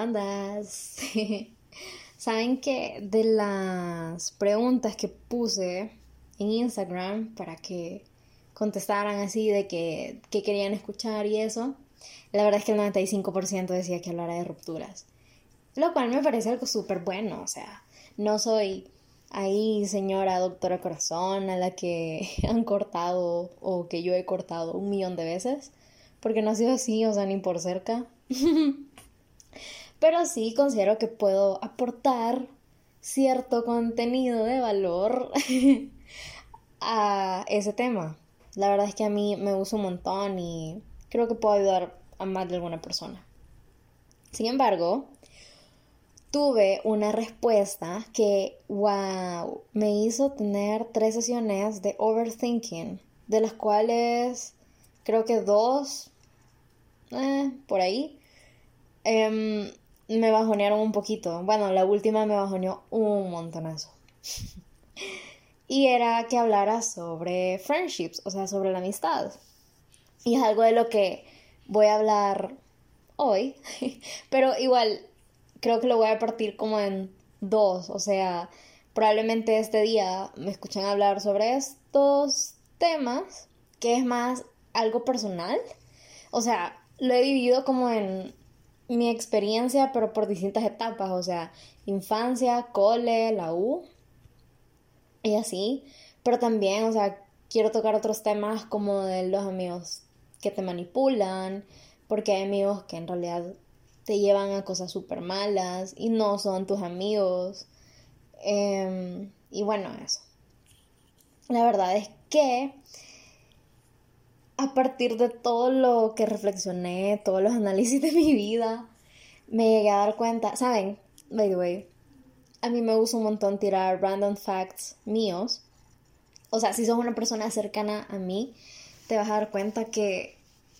¿Qué onda? Saben que de las preguntas que puse en Instagram para que contestaran así de que, que querían escuchar y eso, la verdad es que el 95% decía que hablara de rupturas. Lo cual me parece algo súper bueno, o sea, no soy ahí señora doctora corazón a la que han cortado o que yo he cortado un millón de veces, porque no ha sido así, o sea, ni por cerca. Pero sí considero que puedo aportar cierto contenido de valor a ese tema. La verdad es que a mí me gusta un montón y creo que puedo ayudar a más de alguna persona. Sin embargo, tuve una respuesta que, wow, me hizo tener tres sesiones de overthinking, de las cuales creo que dos, eh, por ahí, em, me bajonearon un poquito. Bueno, la última me bajoneó un montonazo. y era que hablara sobre friendships, o sea, sobre la amistad. Y es algo de lo que voy a hablar hoy, pero igual creo que lo voy a partir como en dos, o sea, probablemente este día me escuchen hablar sobre estos temas, que es más algo personal, o sea, lo he vivido como en mi experiencia, pero por distintas etapas, o sea, infancia, cole, la U y así, pero también, o sea, quiero tocar otros temas como de los amigos que te manipulan, porque hay amigos que en realidad te llevan a cosas súper malas y no son tus amigos. Em, y bueno, eso. La verdad es que a partir de todo lo que reflexioné, todos los análisis de mi vida, me llegué a dar cuenta, ¿saben? By the way, a mí me gusta un montón tirar random facts míos. O sea, si sos una persona cercana a mí, te vas a dar cuenta que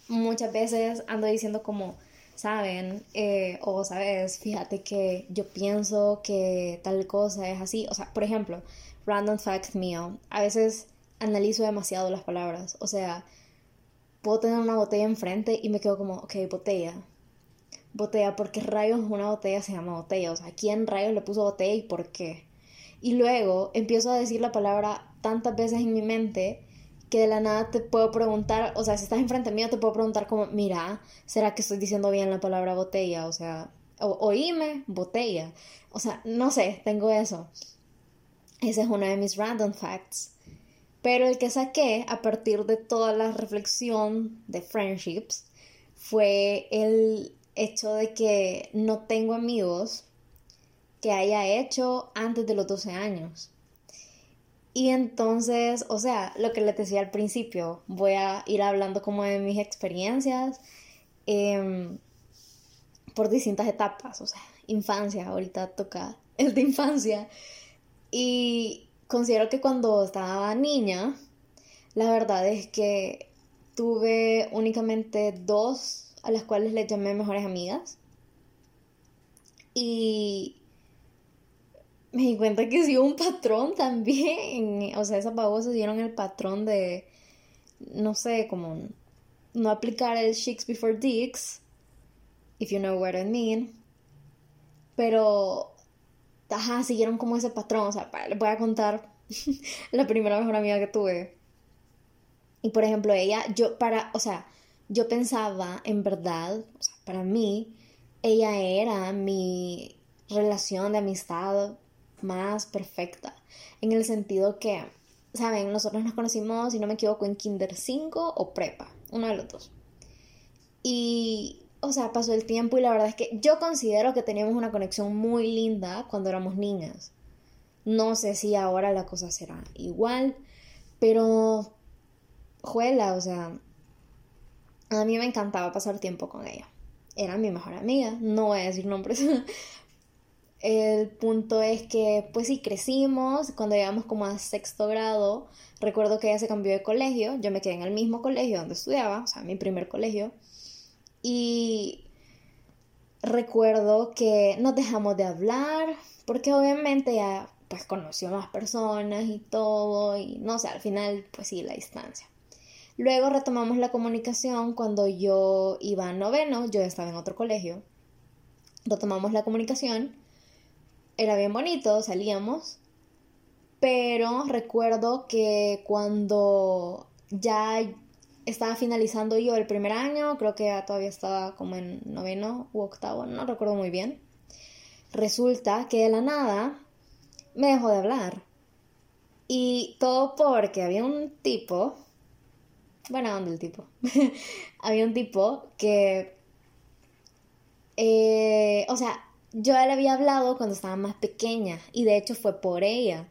muchas veces ando diciendo como, saben, eh, o sabes, fíjate que yo pienso que tal cosa es así. O sea, por ejemplo, random fact mío, a veces analizo demasiado las palabras. O sea, puedo tener una botella enfrente y me quedo como, ok, botella. Botella, ¿por qué rayos una botella se llama botella? O sea, ¿quién rayos le puso botella y por qué? Y luego empiezo a decir la palabra tantas veces en mi mente que de la nada te puedo preguntar, o sea, si estás enfrente mío te puedo preguntar como, mira, ¿será que estoy diciendo bien la palabra botella? O sea, oíme, botella. O sea, no sé, tengo eso. Ese es uno de mis random facts. Pero el que saqué a partir de toda la reflexión de friendships fue el hecho de que no tengo amigos que haya hecho antes de los 12 años. Y entonces, o sea, lo que les decía al principio, voy a ir hablando como de mis experiencias em, por distintas etapas, o sea, infancia, ahorita toca el de infancia. Y considero que cuando estaba niña, la verdad es que tuve únicamente dos a las cuales les llamé mejores amigas. Y me di cuenta que sí un patrón también. O sea, esas babosas dieron el patrón de, no sé, como no aplicar el chicks before dicks, if you know what I mean. Pero ajá, siguieron como ese patrón. O sea, les voy a contar la primera mejor amiga que tuve. Y por ejemplo, ella, yo para, o sea, yo pensaba en verdad, o sea, para mí, ella era mi relación de amistad más perfecta. En el sentido que, saben, nosotros nos conocimos, si no me equivoco, en Kinder 5 o Prepa, uno de los dos. Y o sea, pasó el tiempo y la verdad es que yo considero que teníamos una conexión muy linda cuando éramos niñas. No sé si ahora la cosa será igual, pero juela, o sea, a mí me encantaba pasar tiempo con ella. Era mi mejor amiga, no voy a decir nombres. El punto es que, pues sí, crecimos. Cuando llegamos como a sexto grado, recuerdo que ella se cambió de colegio. Yo me quedé en el mismo colegio donde estudiaba, o sea, mi primer colegio. Y recuerdo que nos dejamos de hablar, porque obviamente ya pues conoció más personas y todo, y no sé, al final pues sí, la distancia. Luego retomamos la comunicación cuando yo iba a noveno, yo estaba en otro colegio. retomamos la comunicación. Era bien bonito, salíamos. Pero recuerdo que cuando ya estaba finalizando yo el primer año, creo que todavía estaba como en noveno u octavo, no recuerdo muy bien. Resulta que de la nada me dejó de hablar. Y todo porque había un tipo, bueno, ¿dónde el tipo? había un tipo que, eh, o sea, yo le había hablado cuando estaba más pequeña y de hecho fue por ella.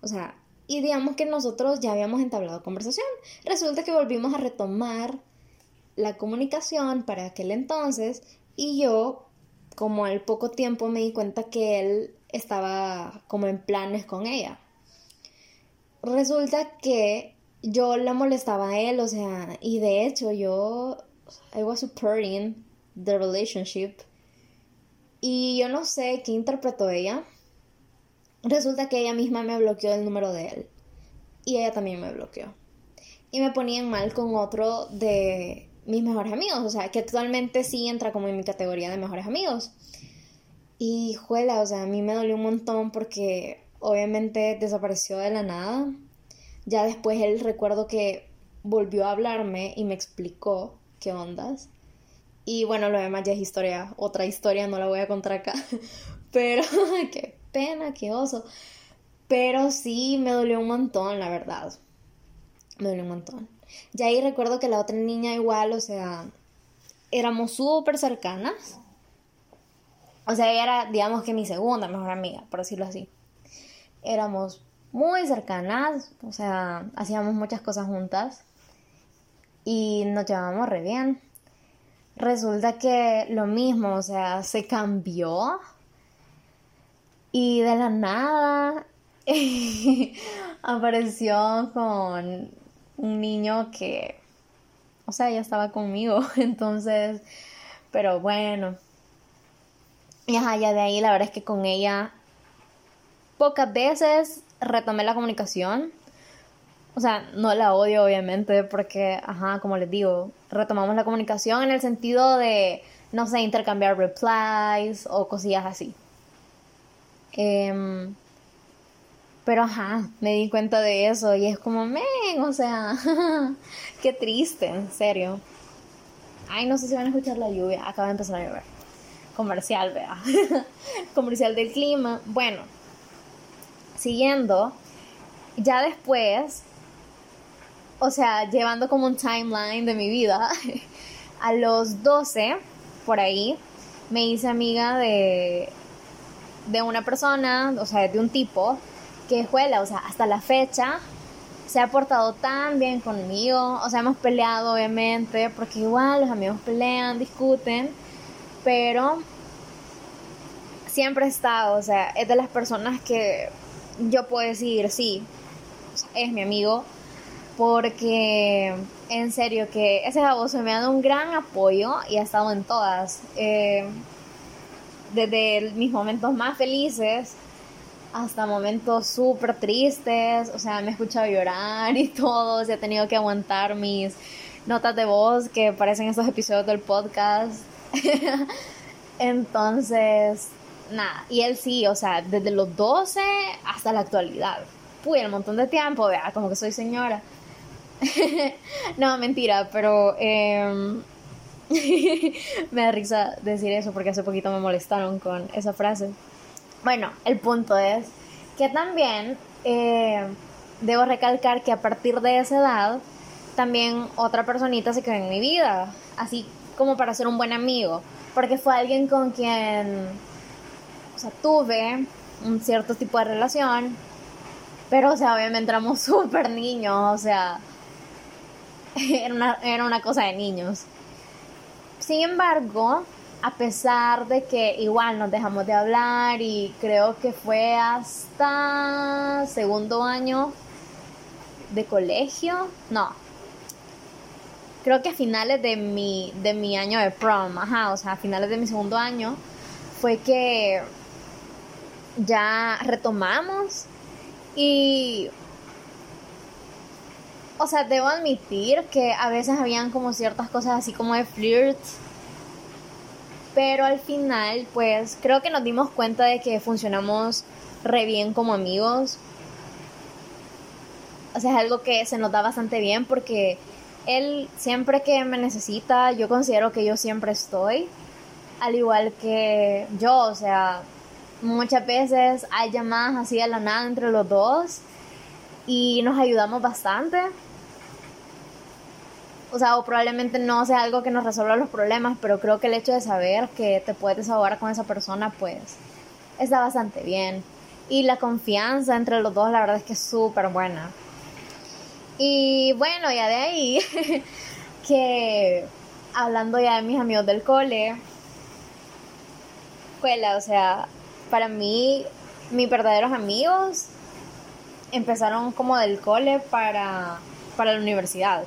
O sea, y digamos que nosotros ya habíamos entablado conversación. Resulta que volvimos a retomar la comunicación para aquel entonces y yo, como al poco tiempo, me di cuenta que él estaba como en planes con ella resulta que yo la molestaba a él, o sea, y de hecho yo, I was supporting the relationship. Y yo no sé qué interpretó ella. Resulta que ella misma me bloqueó el número de él. Y ella también me bloqueó. Y me ponían mal con otro de mis mejores amigos. O sea, que actualmente sí entra como en mi categoría de mejores amigos. Y juela, o sea, a mí me dolió un montón porque obviamente desapareció de la nada. Ya después él recuerdo que volvió a hablarme y me explicó qué ondas. Y bueno, lo demás ya es historia, otra historia, no la voy a contar acá. Pero qué pena, qué oso. Pero sí me dolió un montón, la verdad. Me dolió un montón. Ya ahí recuerdo que la otra niña igual, o sea, éramos súper cercanas. O sea, ella era, digamos que mi segunda mejor amiga, por decirlo así éramos muy cercanas, o sea, hacíamos muchas cosas juntas y nos llevábamos re bien. Resulta que lo mismo, o sea, se cambió y de la nada apareció con un niño que, o sea, ya estaba conmigo, entonces, pero bueno. Y ajá, ya de ahí la verdad es que con ella pocas veces retomé la comunicación. O sea, no la odio obviamente porque, ajá, como les digo, retomamos la comunicación en el sentido de, no sé, intercambiar replies o cosillas así. Em, pero ajá, me di cuenta de eso y es como, men, o sea, qué triste, en serio. Ay, no sé si van a escuchar la lluvia, acaba de empezar a llover. Comercial, vea. Comercial del clima. Bueno, siguiendo, ya después, o sea, llevando como un timeline de mi vida, a los 12, por ahí, me hice amiga de, de una persona, o sea, de un tipo, que juela, o sea, hasta la fecha se ha portado tan bien conmigo, o sea, hemos peleado obviamente, porque igual los amigos pelean, discuten, pero siempre he estado, o sea, es de las personas que yo puedo decir, sí, es mi amigo, porque en serio que ese baboso me ha dado un gran apoyo y ha estado en todas. Eh, desde mis momentos más felices hasta momentos súper tristes, o sea, me he escuchado llorar y todo, se ha tenido que aguantar mis notas de voz que parecen esos episodios del podcast. Entonces, nada. Y él sí, o sea, desde los 12 hasta la actualidad. Fui un montón de tiempo, vea, como que soy señora. no, mentira, pero em, me da risa decir eso porque hace poquito me molestaron con esa frase. Bueno, el punto es que también eh, debo recalcar que a partir de esa edad, también otra personita se quedó en mi vida, así como para ser un buen amigo, porque fue alguien con quien o sea, tuve un cierto tipo de relación, pero, o sea, obviamente éramos súper niños, o sea, era una, era una cosa de niños. Sin embargo, a pesar de que igual nos dejamos de hablar y creo que fue hasta segundo año de colegio, no, creo que a finales de mi, de mi año de prom, ajá, o sea, a finales de mi segundo año, fue que ya retomamos y o sea, debo admitir que a veces habían como ciertas cosas así como de flirt. Pero al final, pues creo que nos dimos cuenta de que funcionamos re bien como amigos. O sea, es algo que se nos da bastante bien porque él siempre que me necesita, yo considero que yo siempre estoy. Al igual que yo, o sea, muchas veces hay llamadas así de la nada entre los dos y nos ayudamos bastante. O sea, o probablemente no sea algo que nos resuelva los problemas, pero creo que el hecho de saber que te puedes desahogar con esa persona, pues está bastante bien. Y la confianza entre los dos, la verdad es que es súper buena. Y bueno, ya de ahí, que hablando ya de mis amigos del cole, escuela, o sea, para mí, mis verdaderos amigos empezaron como del cole para, para la universidad.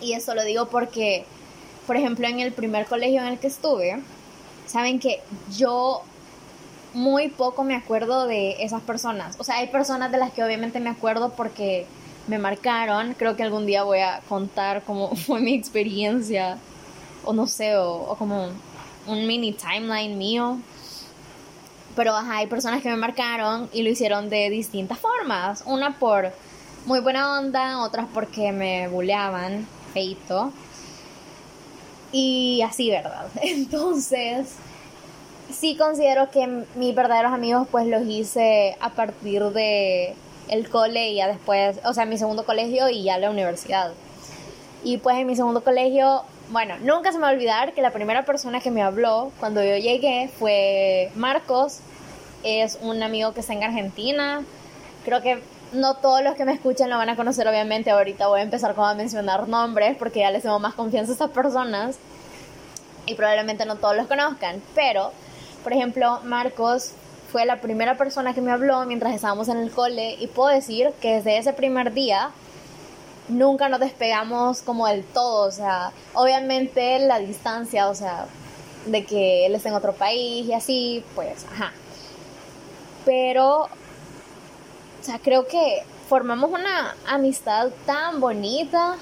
Y eso lo digo porque, por ejemplo, en el primer colegio en el que estuve, saben que yo muy poco me acuerdo de esas personas. O sea, hay personas de las que obviamente me acuerdo porque me marcaron. Creo que algún día voy a contar cómo fue mi experiencia, o no sé, o, como un mini timeline mío. Pero hay personas que me marcaron y lo hicieron de distintas formas. Una por muy buena onda, otras porque me buleaban, Y así, ¿verdad? Entonces, sí considero que mis verdaderos amigos pues los hice a partir de el cole y ya después, o sea, mi segundo colegio y ya la universidad. Y pues en mi segundo colegio, bueno, nunca se me va a olvidar que la primera persona que me habló cuando yo llegué fue Marcos, es un amigo que está en Argentina. Creo que no todos los que me escuchan lo van a conocer, obviamente. Ahorita voy a empezar como a mencionar nombres porque ya les tengo más confianza a estas personas y probablemente no todos los conozcan. Pero, por ejemplo, Marcos fue la primera persona que me habló mientras estábamos en el cole y puedo decir que desde ese primer día nunca nos despegamos como del todo, o sea, obviamente la distancia, o sea, de que él está en otro país y así, pues, ajá. Pero, o sea, creo que formamos una amistad tan bonita,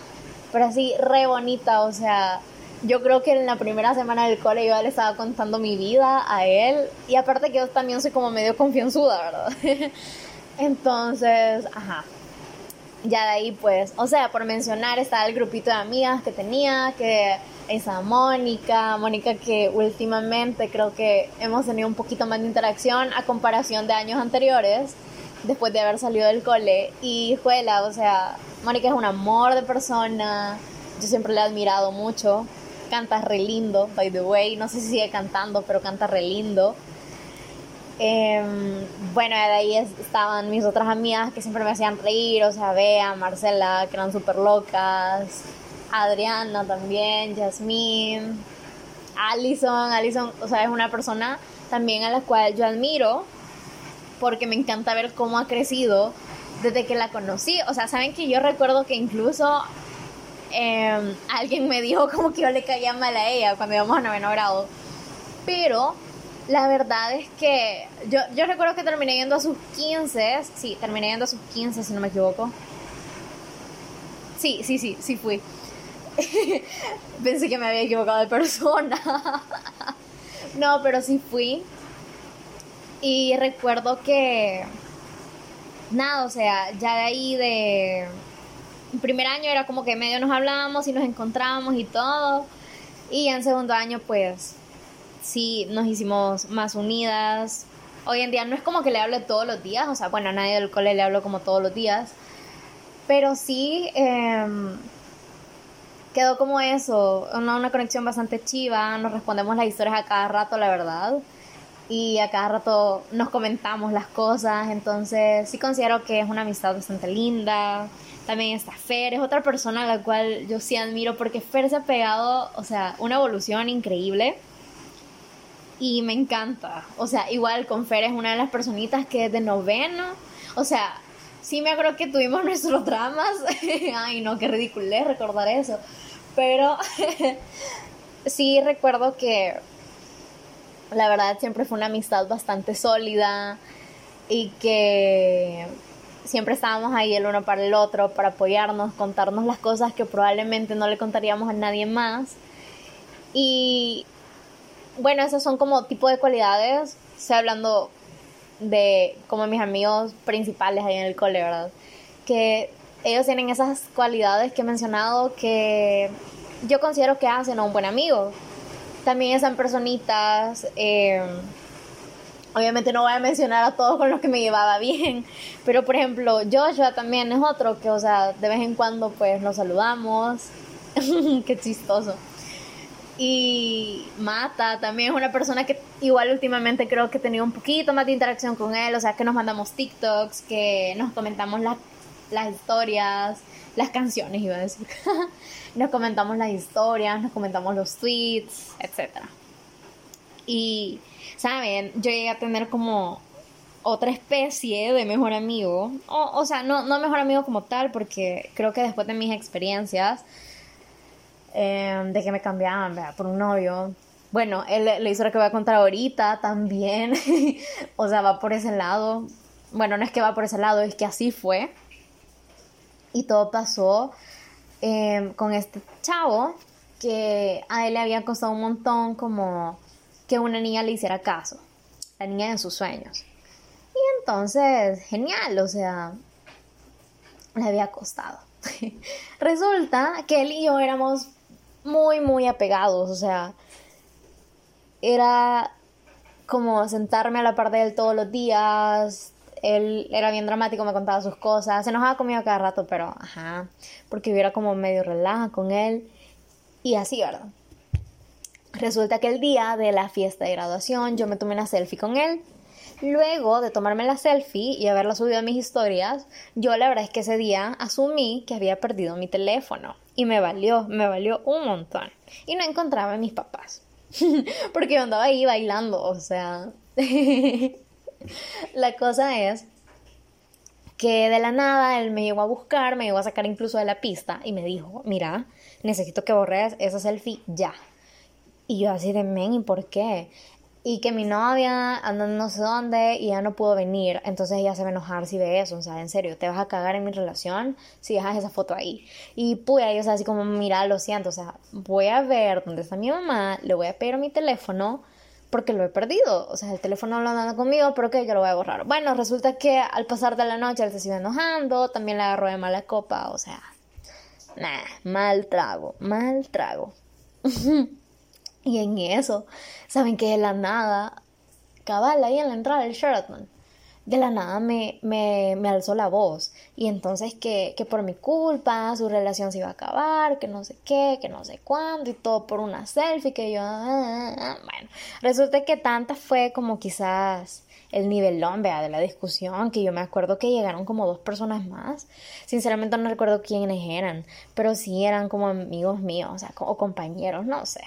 pero así re bonita, o sea, yo creo que en la primera semana del cole yo le estaba contando mi vida a él. Y aparte que yo también soy como medio confianzuda, ¿verdad? Entonces, ajá. Ya de ahí pues, o sea, por mencionar, estaba el grupito de amigas que tenía, que esa Mónica, Mónica que últimamente creo que hemos tenido un poquito más de interacción a comparación de años anteriores, después de haber salido del cole. Y Juela, o sea, Mónica es un amor de persona, yo siempre le he admirado mucho canta re lindo, by the way. No sé si sigue cantando, pero canta re lindo. Em, bueno, de ahí estaban mis otras amigas que siempre me hacían reír, o sea, Bea, Marcela, que eran súper locas, Adriana también, Jasmine, Allison, Allison, o sea, es una persona también a la cual yo admiro porque me encanta ver cómo ha crecido desde que la conocí. O sea, saben que yo recuerdo que incluso Em, alguien me dijo como que yo le caía mal a ella cuando íbamos a noveno grado. Pero la verdad es que yo, yo recuerdo que terminé yendo a sus 15. Sí, terminé yendo a sus 15, si no me equivoco. Sí, sí, sí, sí fui. Pensé que me había equivocado de persona. no, pero sí fui. Y recuerdo que... Nada, o sea, ya de ahí de primer año era como que medio nos hablábamos y nos encontrábamos y todo. Y en segundo año, pues, sí, nos hicimos más unidas. Hoy en día no es como que le hable todos los días, o sea, bueno, a nadie del cole le hablo como todos los días. Pero sí em, quedó como eso, una, una conexión bastante chiva, nos respondemos las historias a cada rato, la verdad. Y a cada rato nos comentamos las cosas, entonces sí considero que es una amistad bastante linda. También está Fer, es otra persona a la cual yo sí admiro porque Fer se ha pegado, o sea, una evolución increíble. Y me encanta. O sea, igual con Fer es una de las personitas que es de noveno. O sea, sí me acuerdo que tuvimos nuestros dramas. Ay, no, qué ridículo recordar eso. Pero sí recuerdo que la verdad siempre fue una amistad bastante sólida y que siempre estábamos ahí el uno para el otro, para apoyarnos, contarnos las cosas que probablemente no le contaríamos a nadie más. Y bueno, esas son como tipo de cualidades, estoy hablando de como mis amigos principales ahí en el cole, ¿verdad? Que ellos tienen esas cualidades que he mencionado que yo considero que hacen a un buen amigo. También esas personitas, eh, obviamente no voy a mencionar a todos con los que me llevaba bien, pero por ejemplo Joshua también es otro que, o sea, de vez en cuando pues nos saludamos, qué chistoso. Y Mata también es una persona que igual últimamente creo que he tenido un poquito más de interacción con él, o sea, que nos mandamos TikToks, que nos comentamos las historias, las canciones, iba a decir. nos comentamos las historias, nos comentamos los tweets, etc. Y, ¿saben? Yo llegué a tener como otra especie de mejor amigo. O, sea, no, no mejor amigo como tal, porque creo que después de mis experiencias, Em, de que me cambiaban por un novio. Bueno, él le hizo lo que voy a contar ahorita también. o sea, va por ese lado. Bueno, no es que va por ese lado, es que así fue. Y todo pasó em, con este chavo que a él le había costado un montón como que una niña le hiciera caso. La niña en sus sueños. Y entonces, genial, o sea, le había costado. Resulta que él y yo éramos muy, muy apegados, o sea, era como sentarme a la par de él todos los días, él era bien dramático, me contaba sus cosas, se enojaba conmigo cada rato, pero ajá, porque hubiera como medio relaja con él y así, ¿verdad? Resulta que el día de la fiesta de graduación yo me tomé una selfie con él. Luego de tomarme la selfie y haberla subido a mis historias, yo la verdad es que ese día asumí que había perdido mi teléfono. Y me valió, me valió un montón. Y no encontraba a mis papás. Porque yo andaba ahí bailando, o sea. la cosa es que de la nada él me llegó a buscar, me llegó a sacar incluso de la pista y me dijo, mira, necesito que borres esa selfie ya. Y yo así de men, ¿y por qué? y que mi novia anda no sé dónde y ya no pudo venir, entonces ella se va a enojar si ve eso, o sea, en serio, te vas a cagar en mi relación si dejas esa foto ahí. Y pues o sea, así como, mira, lo siento, o sea, voy a ver dónde está mi mamá, le voy a pedir mi teléfono porque lo he perdido, o sea, el teléfono lo anda conmigo, pero que yo lo voy a borrar. Bueno, resulta que al pasar de la noche él se sigue enojando, también le agarró de mala copa, o sea, nah, mal trago, mal trago. Y en eso, saben que de la nada, cabal ahí en la entrada del Sheraton, de la nada me, me, me alzó la voz. Y entonces que, que, por mi culpa su relación se iba a acabar, que no sé qué, que no sé cuándo, y todo por una selfie, que yo... Ah, ah, ah, bueno, resulta que tanta fue como quizás el nivelón, vea, de la discusión, que yo me acuerdo que llegaron como dos personas más. Sinceramente no recuerdo quiénes eran, pero sí eran como amigos míos, o sea, o compañeros, no sé.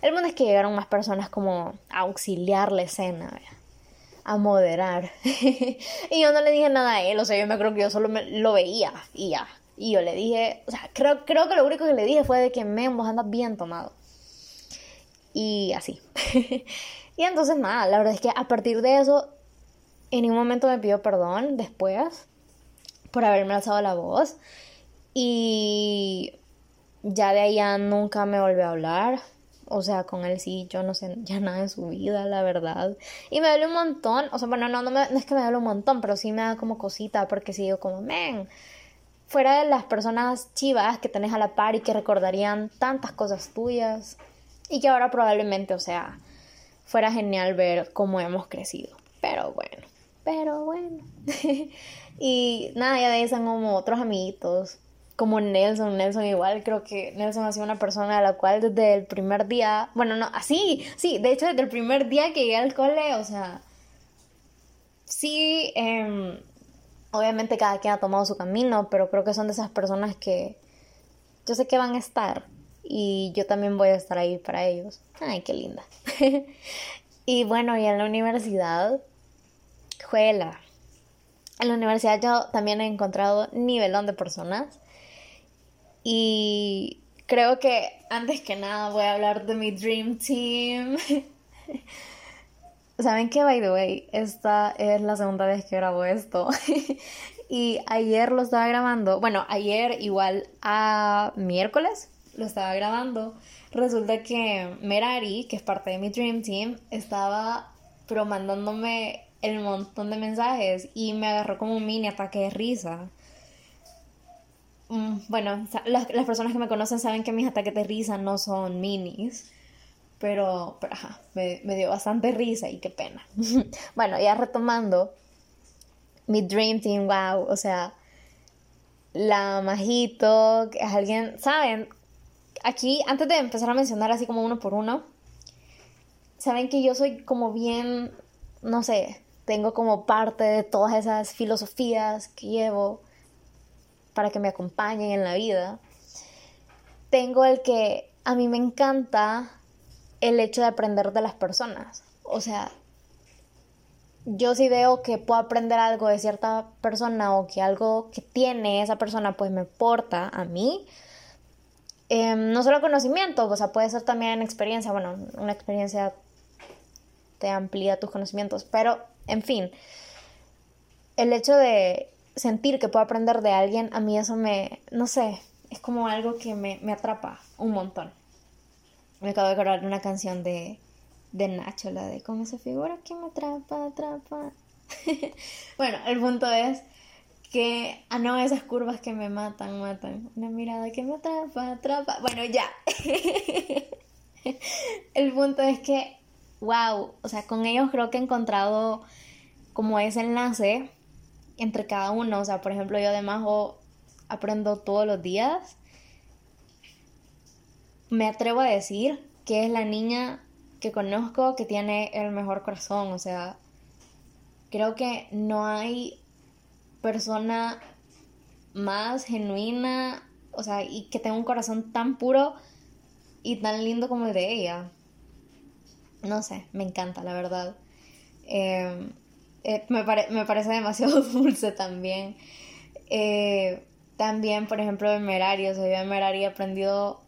El mundo es que llegaron más personas como a auxiliar la escena, a moderar. y yo no le dije nada a él, o sea, yo me creo que yo solo lo veía y ya. Y yo le dije, o sea, creo, creo que lo único que le dije fue de que me vos andas bien tomado. Y así. y entonces nada, la verdad es que a partir de eso, en ningún momento me pidió perdón después por haberme alzado la voz. Y ya de ahí ya nunca me volvió a hablar. O sea, con él sí, yo no sé ya nada de su vida, la verdad. Y me duele un montón. O sea, bueno, no, no, no es que me duele un montón, pero sí me da como cosita porque sigo como, men, fuera de las personas chivas que tenés a la par y que recordarían tantas cosas tuyas. Y que ahora probablemente, o sea, fuera genial ver cómo hemos crecido. Pero bueno, pero bueno. y nada, ya de ahí son como otros amiguitos como Nelson, Nelson igual, creo que Nelson ha sido una persona a la cual desde el primer día, bueno, no, así, sí, de hecho desde el primer día que llegué al cole, o sea, sí, em, obviamente cada quien ha tomado su camino, pero creo que son de esas personas que yo sé que van a estar y yo también voy a estar ahí para ellos. Ay, qué linda. y bueno, y en la universidad, juela. En la universidad yo también he encontrado nivelón de personas y creo que antes que nada voy a hablar de mi Dream Team. ¿Saben qué, by the way? Esta es la segunda vez que grabo esto. y ayer lo estaba grabando. Bueno, ayer igual a miércoles. lo estaba grabando, resulta que Merari, que es parte de mi Dream Team, estaba pero mandándome el montón de mensajes y me agarró como un mini ataque de risa. Mm, bueno, las, personas que me conocen saben que mis ataques de risa no son minis. Pero, pero ajá, me, me dio bastante risa y qué pena. bueno, ya retomando, mi Dream Team, wow, o sea, la Majito, que es alguien, ¿saben? Aquí, antes de empezar a mencionar así como uno por uno, saben que yo soy como bien, no sé, tengo como parte de todas esas filosofías que llevo para que me acompañen en la vida. Tengo el que a mí me encanta el hecho de aprender de las personas. O sea, yo si veo que puedo aprender algo de cierta persona o que algo que tiene esa persona pues me aporta a mí, em, no solo conocimiento, o sea, puede ser también experiencia, bueno, una experiencia te amplía tus conocimientos, pero en fin, el hecho de sentir que puedo aprender de alguien, a mí eso me, no sé, es como algo que me, me atrapa un montón. Me acabo de acordar de una canción de, de Nacho, la de con esa figura que me atrapa, atrapa. bueno, el punto es que, ah, no, esas curvas que me matan, matan. Una mirada que me atrapa, atrapa. Bueno, ya. el punto es que, wow, o sea, con ellos creo que he encontrado como ese enlace entre cada uno. O sea, por ejemplo, yo además aprendo todos los días. Me atrevo a decir que es la niña que conozco que tiene el mejor corazón. O sea, creo que no hay persona más genuina, o sea, y que tenga un corazón tan puro y tan lindo como el de ella. No sé, me encanta, la verdad. Eh, eh, me, parece demasiado dulce también. Eh, también, por ejemplo, de Merari, o sea, yo de Merari he aprendido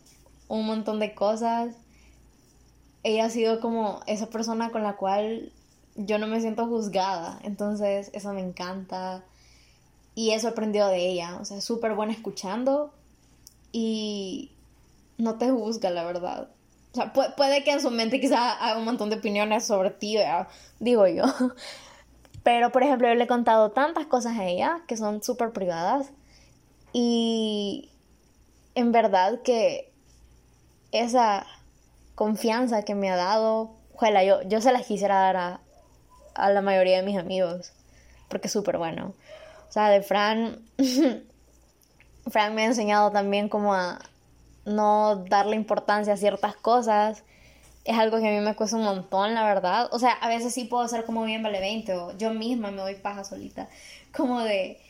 un montón de cosas. Ella ha sido como esa persona con la cual yo no me siento juzgada, entonces eso me encanta. Y eso he aprendido de ella, o sea, es súper buena escuchando y no te juzga, la verdad. O sea, puede, que en su mente quizá haga un montón de opiniones sobre ti, digo yo. Pero, por ejemplo, yo le he contado tantas cosas a ella que son súper privadas. Y en verdad que esa confianza que me ha dado, ojalá yo, yo se las quisiera dar a, a la mayoría de mis amigos. Porque es súper bueno. O sea, de Fran, Fran me ha enseñado también como a no darle importancia a ciertas cosas es algo que a mí me cuesta un montón, la verdad. O sea, a veces sí puedo ser como bien vale 20 o yo misma me doy paja solita. Como de,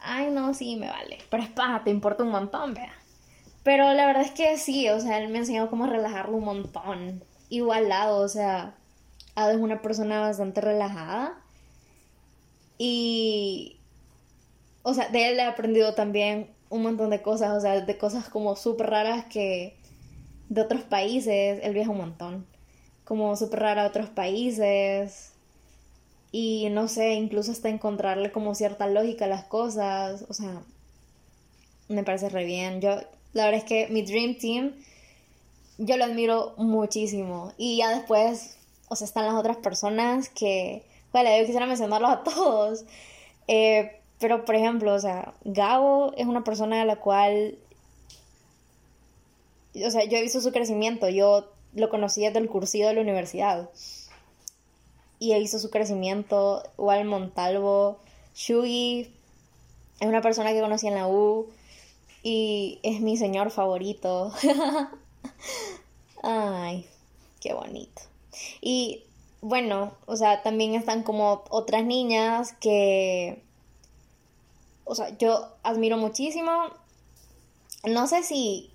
ay, no, sí, me vale. Pero es paja, te importa un montón, vea. Pero la verdad es que sí, o sea, él me enseñó cómo relajarlo un montón. Igual lado, o sea, Ado es una persona bastante relajada. Y, o sea, de él he aprendido también un montón de cosas, o sea, de cosas como súper raras que de otros países, él viaja un montón, como súper rara a otros países. Y no sé, incluso hasta encontrarle como cierta lógica a las cosas, o sea, me parece re bien. Yo, la verdad es que mi Dream Team, yo lo admiro muchísimo. Y ya después, o sea, están las otras personas que, bueno, yo quisiera mencionarlos a todos, eh, pero por ejemplo, o sea, Gabo es una persona a la cual o sea, yo he visto su crecimiento, yo lo conocí desde el cursillo de la universidad. Y he visto su crecimiento, igual Montalvo, Shugi, es una persona que conocí en la U y es mi señor favorito. Ay, qué bonito. Y bueno, o sea, también están como otras niñas que, o sea, yo admiro muchísimo. No sé si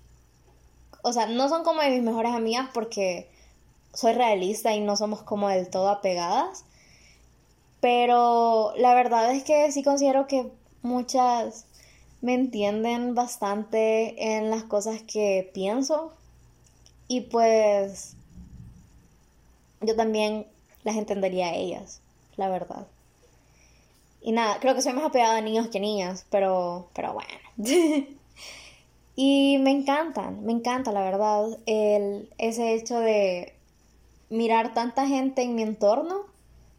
o sea, no son como de mis mejores amigas porque soy realista y no somos como del todo apegadas. Pero la verdad es que sí considero que muchas me entienden bastante en las cosas que pienso. Y pues yo también las entendería a ellas, la verdad. Y nada, creo que soy más apegada a niños que niñas, pero, pero bueno. Y me encantan, me encanta la verdad el, ese hecho de mirar tanta gente en mi entorno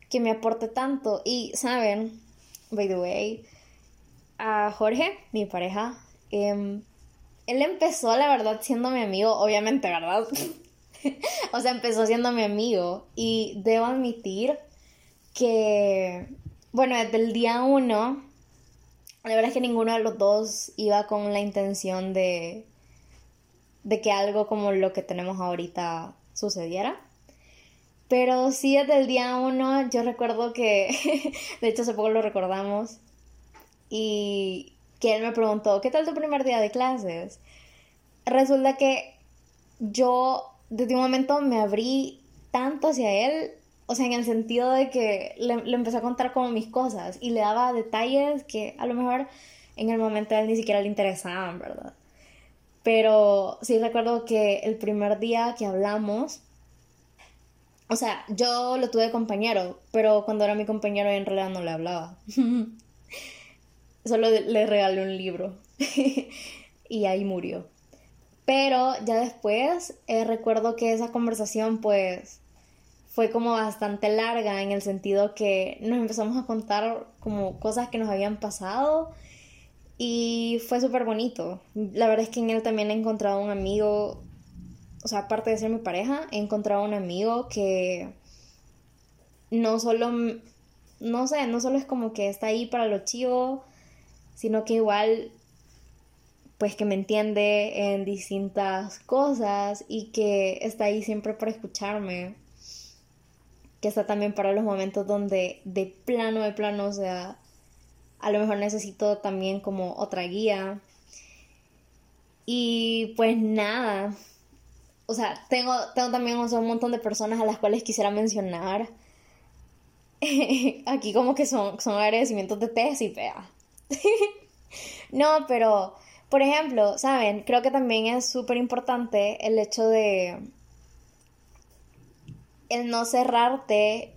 que me aporte tanto. Y saben, by the way, a Jorge, mi pareja, em, él empezó la verdad siendo mi amigo, obviamente, ¿verdad? o sea, empezó siendo mi amigo y debo admitir que, bueno, desde el día uno, la verdad es que ninguno de los dos iba con la intención de, de que algo como lo que tenemos ahorita sucediera. Pero sí desde el día uno yo recuerdo que, de hecho hace poco lo recordamos, y que él me preguntó, ¿qué tal tu primer día de clases? Resulta que yo desde un momento me abrí tanto hacia él, o sea, en el sentido de que le, empecé a contar como mis cosas y le daba detalles que a lo mejor en el momento a él ni siquiera le interesaban, ¿verdad? Pero sí recuerdo que el primer día que hablamos, o sea, yo lo tuve de compañero, pero cuando era mi compañero en realidad no le hablaba. Solo le regalé un libro y ahí murió. Pero ya después eh, recuerdo que esa conversación pues fue como bastante larga en el sentido que nos empezamos a contar como cosas que nos habían pasado y fue súper bonito. La verdad es que en él también he encontrado un amigo, o sea, aparte de ser mi pareja, he encontrado un amigo que no solo, no sé, no solo es como que está ahí para lo chivo, sino que igual pues que me entiende en distintas cosas y que está ahí siempre para escucharme. Que está también para los momentos donde de plano, de plano, o sea, a lo mejor necesito también como otra guía. Y pues nada, o sea, tengo, tengo también un montón de personas a las cuales quisiera mencionar. Aquí como que son, son agradecimientos de tesis, vea. no, pero por ejemplo, ¿saben? Creo que también es súper importante el hecho de el no cerrarte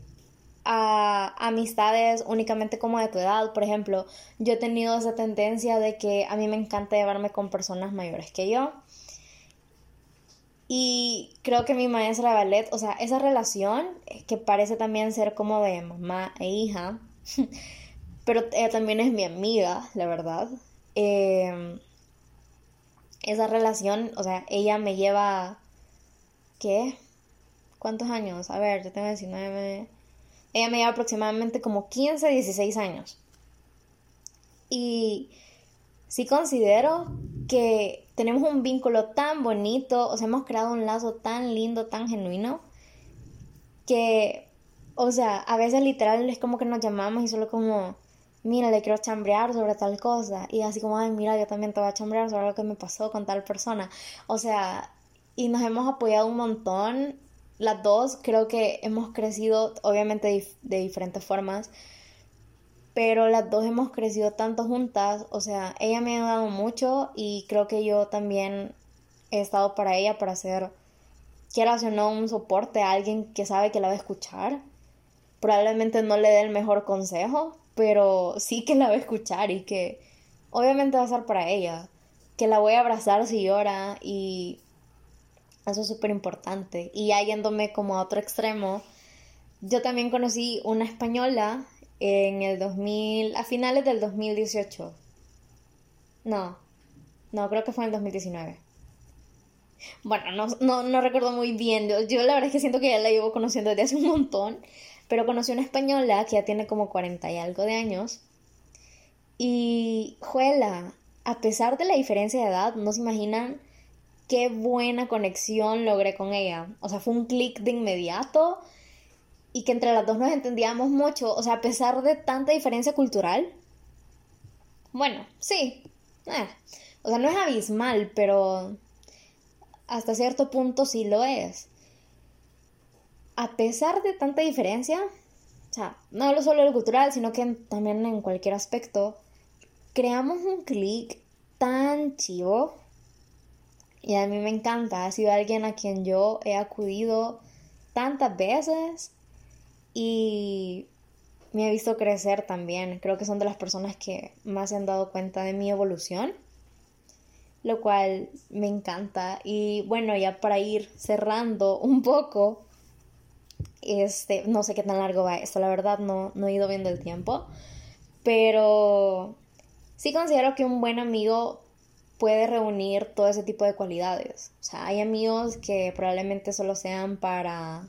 a amistades únicamente como de tu edad. Por ejemplo, yo he tenido esa tendencia de que a mí me encanta llevarme con personas mayores que yo. Y creo que mi maestra de ballet, o sea, esa relación que parece también ser como de mamá e hija, pero ella también es mi amiga, la verdad. Eh, esa relación, o sea, ella me lleva, ¿qué? ¿Cuántos años? A ver, yo tengo 19. Ella me lleva aproximadamente como 15, 16 años. Y sí considero que tenemos un vínculo tan bonito, o sea, hemos creado un lazo tan lindo, tan genuino, que, o sea, a veces literal es como que nos llamamos y solo como mira, le quiero chambrear sobre tal cosa. Y así como, ay, mira, yo también te voy a chambrear sobre lo que me pasó con tal persona. O sea, y nos hemos apoyado un montón. Las dos creo que hemos crecido, obviamente de, diferentes formas, pero las dos hemos crecido tanto juntas. O sea, ella me ha dado mucho y creo que yo también he estado para ella para hacer, quieras o no, un soporte a alguien que sabe que la va a escuchar. Probablemente no le dé el mejor consejo, pero sí que la voy a escuchar y que obviamente va a ser para ella, que la voy a abrazar si llora y eso es súper importante. Y ya yéndome como a otro extremo, yo también conocí una española en el 2000, a finales del 2018. No, no, creo que fue en el 2019. Bueno, no, no, no recuerdo muy bien. Yo, yo, la verdad es que siento que ya la llevo conociendo desde hace un montón. Pero conocí una española que ya tiene como 40 y algo de años. Y, juela, a pesar de la diferencia de edad, no se imaginan qué buena conexión logré con ella. O sea, fue un clic de inmediato y que entre las dos nos entendíamos mucho. O sea, a pesar de tanta diferencia cultural. Bueno, sí. Eh, o sea, no es abismal, pero hasta cierto punto sí lo es a pesar de tanta diferencia, o sea, no solo lo cultural, sino que también en cualquier aspecto, creamos un clic tan chivo y a mí me encanta. Ha sido alguien a quien yo he acudido tantas veces y me he visto crecer también. Creo que son de las personas que más se han dado cuenta de mi evolución. lo cual me encanta. Y bueno, ya para ir cerrando un poco, este, no sé qué tan largo va esto, la verdad no, no he ido viendo el tiempo, pero sí considero que un buen amigo puede reunir todo ese tipo de cualidades. O sea, hay amigos que probablemente solo sean para,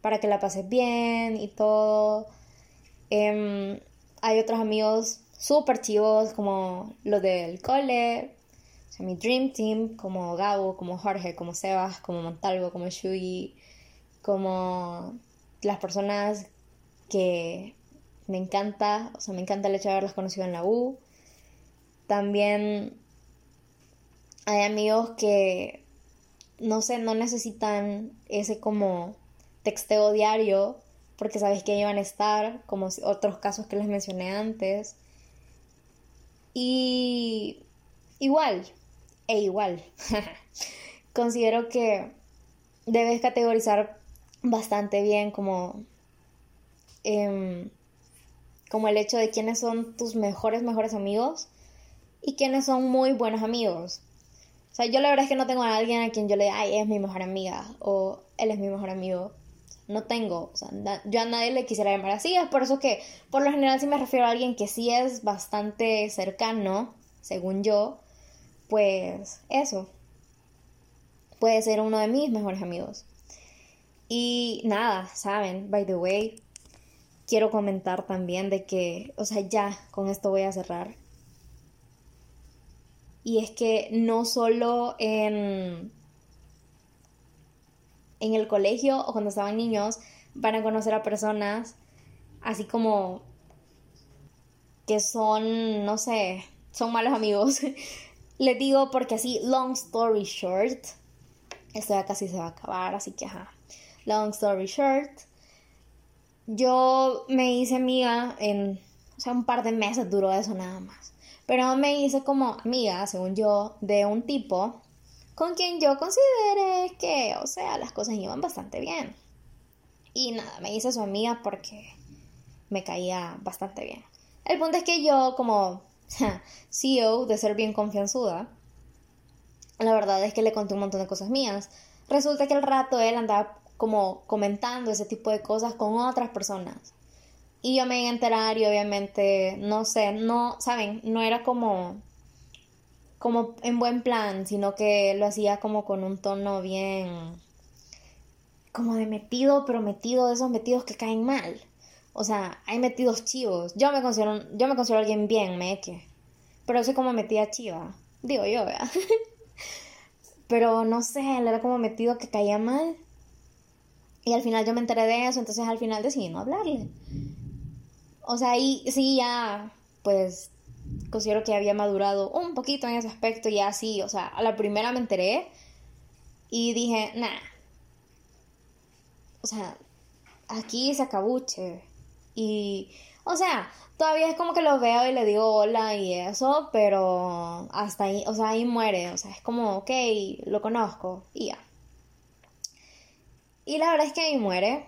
para que la pases bien y todo. Em, hay otros amigos súper chivos como los del cole, o sea, mi Dream Team, como Gabo, como Jorge, como Sebas, como Montalvo, como Shui, como las personas que me encanta, o sea, me encanta el hecho de haberlas conocido en la U. También hay amigos que, no sé, no necesitan ese como texteo diario porque sabes que van a estar, como otros casos que les mencioné antes. Y igual, e igual, considero que debes categorizar bastante bien como, em, como el hecho de quiénes son tus mejores, mejores amigos y quiénes son muy buenos amigos. O sea, yo la verdad es que no tengo a alguien a quien yo le diga, ay, es mi mejor amiga o él es mi mejor amigo. No tengo, o sea, yo a nadie le quisiera llamar así, es por eso que por lo general si me refiero a alguien que sí es bastante cercano, según yo, pues eso, puede ser uno de mis mejores amigos. Y nada, saben, by the way, quiero comentar también de que, o sea, ya con esto voy a cerrar. Y es que no solo en, en el colegio o cuando estaban niños van a conocer a personas así como que son, no sé, son malos amigos. Les digo porque así, long story short, esto ya casi se va a acabar, así que ajá long story short, yo me hice amiga en, o sea, un par de meses duró eso nada más. Pero me hice como amiga, según yo, de un tipo con quien yo consideré que, o sea, las cosas iban bastante bien. Y nada, me hice su amiga porque me caía bastante bien. El punto es que yo, como CEO de ser bien confianzuda, la verdad es que le conté un montón de cosas mías. Resulta que el rato él andaba como comentando ese tipo de cosas con otras personas. Y yo me iba a enterar y obviamente, no sé, no, saben, no era como como en buen plan, sino que lo hacía como con un tono bien como de metido, pero metido de esos metidos que caen mal. O sea, hay metidos chivos. Yo me considero, yo me considero alguien bien meque. Pero sé como metida chiva. Digo yo, ¿verdad? pero no sé, él era como metido que caía mal. Y al final yo me enteré de eso, entonces al final decidí no hablarle. O sea, ahí sí ya, pues, considero que había madurado un poquito en ese aspecto y así, o sea, a la primera me enteré y dije, nah. O sea, aquí se acabuche. Y, o sea, todavía es como que lo veo y le digo hola y eso, pero hasta ahí, o sea, ahí muere. O sea, es como, ok, lo conozco y ya. Y la verdad es que ahí muere.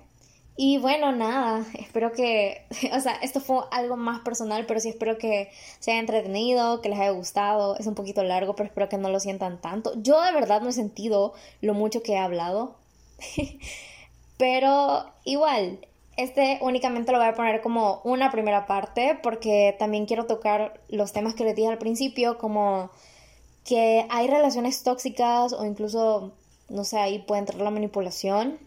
Y bueno, nada, espero que, o sea, esto fue algo más personal, pero sí espero que se haya entretenido, que les haya gustado. Es un poquito largo, pero espero que no lo sientan tanto. Yo de verdad no he sentido lo mucho que he hablado. pero igual, este únicamente lo voy a poner como una primera parte, porque también quiero tocar los temas que les dije al principio, como que hay relaciones tóxicas o incluso, no sé, ahí puede entrar la manipulación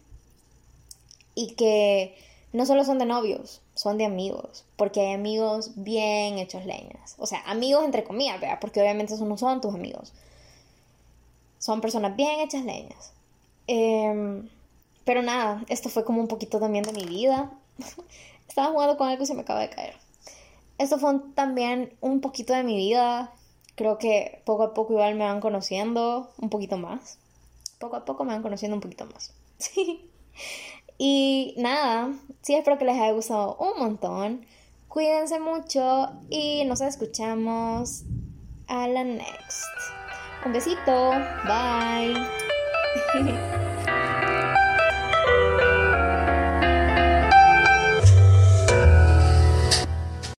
y que no solo son de novios, son de amigos, porque hay amigos bien hechos leñas. O sea, amigos entre comillas, ¿verdad? Porque obviamente esos no son tus amigos. Son personas bien hechas leñas. Em, pero nada, esto fue como un poquito también de mi vida. Estaba jugando con algo y se me acaba de caer. Esto fue también un poquito de mi vida. Creo que poco a poco igual me van conociendo un poquito más. Poco a poco me van conociendo un poquito más. Sí. Y nada, sí espero que les haya gustado un montón. Cuídense mucho y nos escuchamos a la next. Un besito, bye.